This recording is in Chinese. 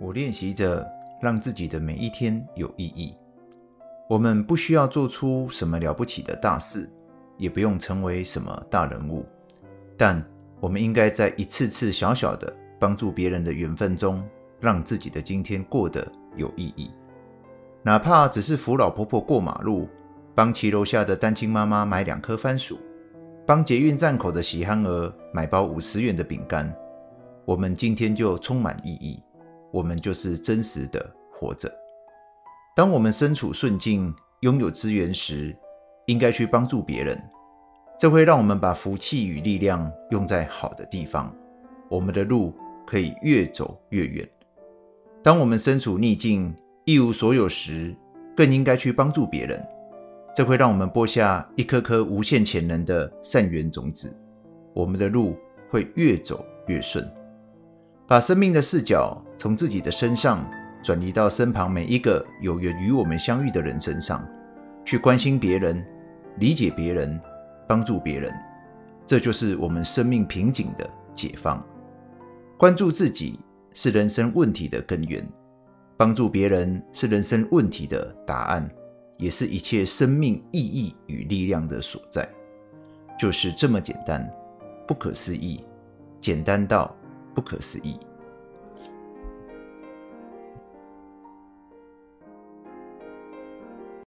我练习着让自己的每一天有意义。我们不需要做出什么了不起的大事，也不用成为什么大人物，但我们应该在一次次小小的帮助别人的缘分中，让自己的今天过得有意义。哪怕只是扶老婆婆过马路，帮骑楼下的单亲妈妈买两颗番薯，帮捷运站口的喜憨儿买包五十元的饼干，我们今天就充满意义。我们就是真实的活着。当我们身处顺境、拥有资源时，应该去帮助别人，这会让我们把福气与力量用在好的地方，我们的路可以越走越远。当我们身处逆境、一无所有时，更应该去帮助别人，这会让我们播下一颗颗无限潜能的善缘种子，我们的路会越走越顺。把生命的视角从自己的身上转移到身旁每一个有缘与我们相遇的人身上，去关心别人、理解别人、帮助别人，这就是我们生命瓶颈的解放。关注自己是人生问题的根源，帮助别人是人生问题的答案，也是一切生命意义与力量的所在。就是这么简单，不可思议，简单到。不可思议。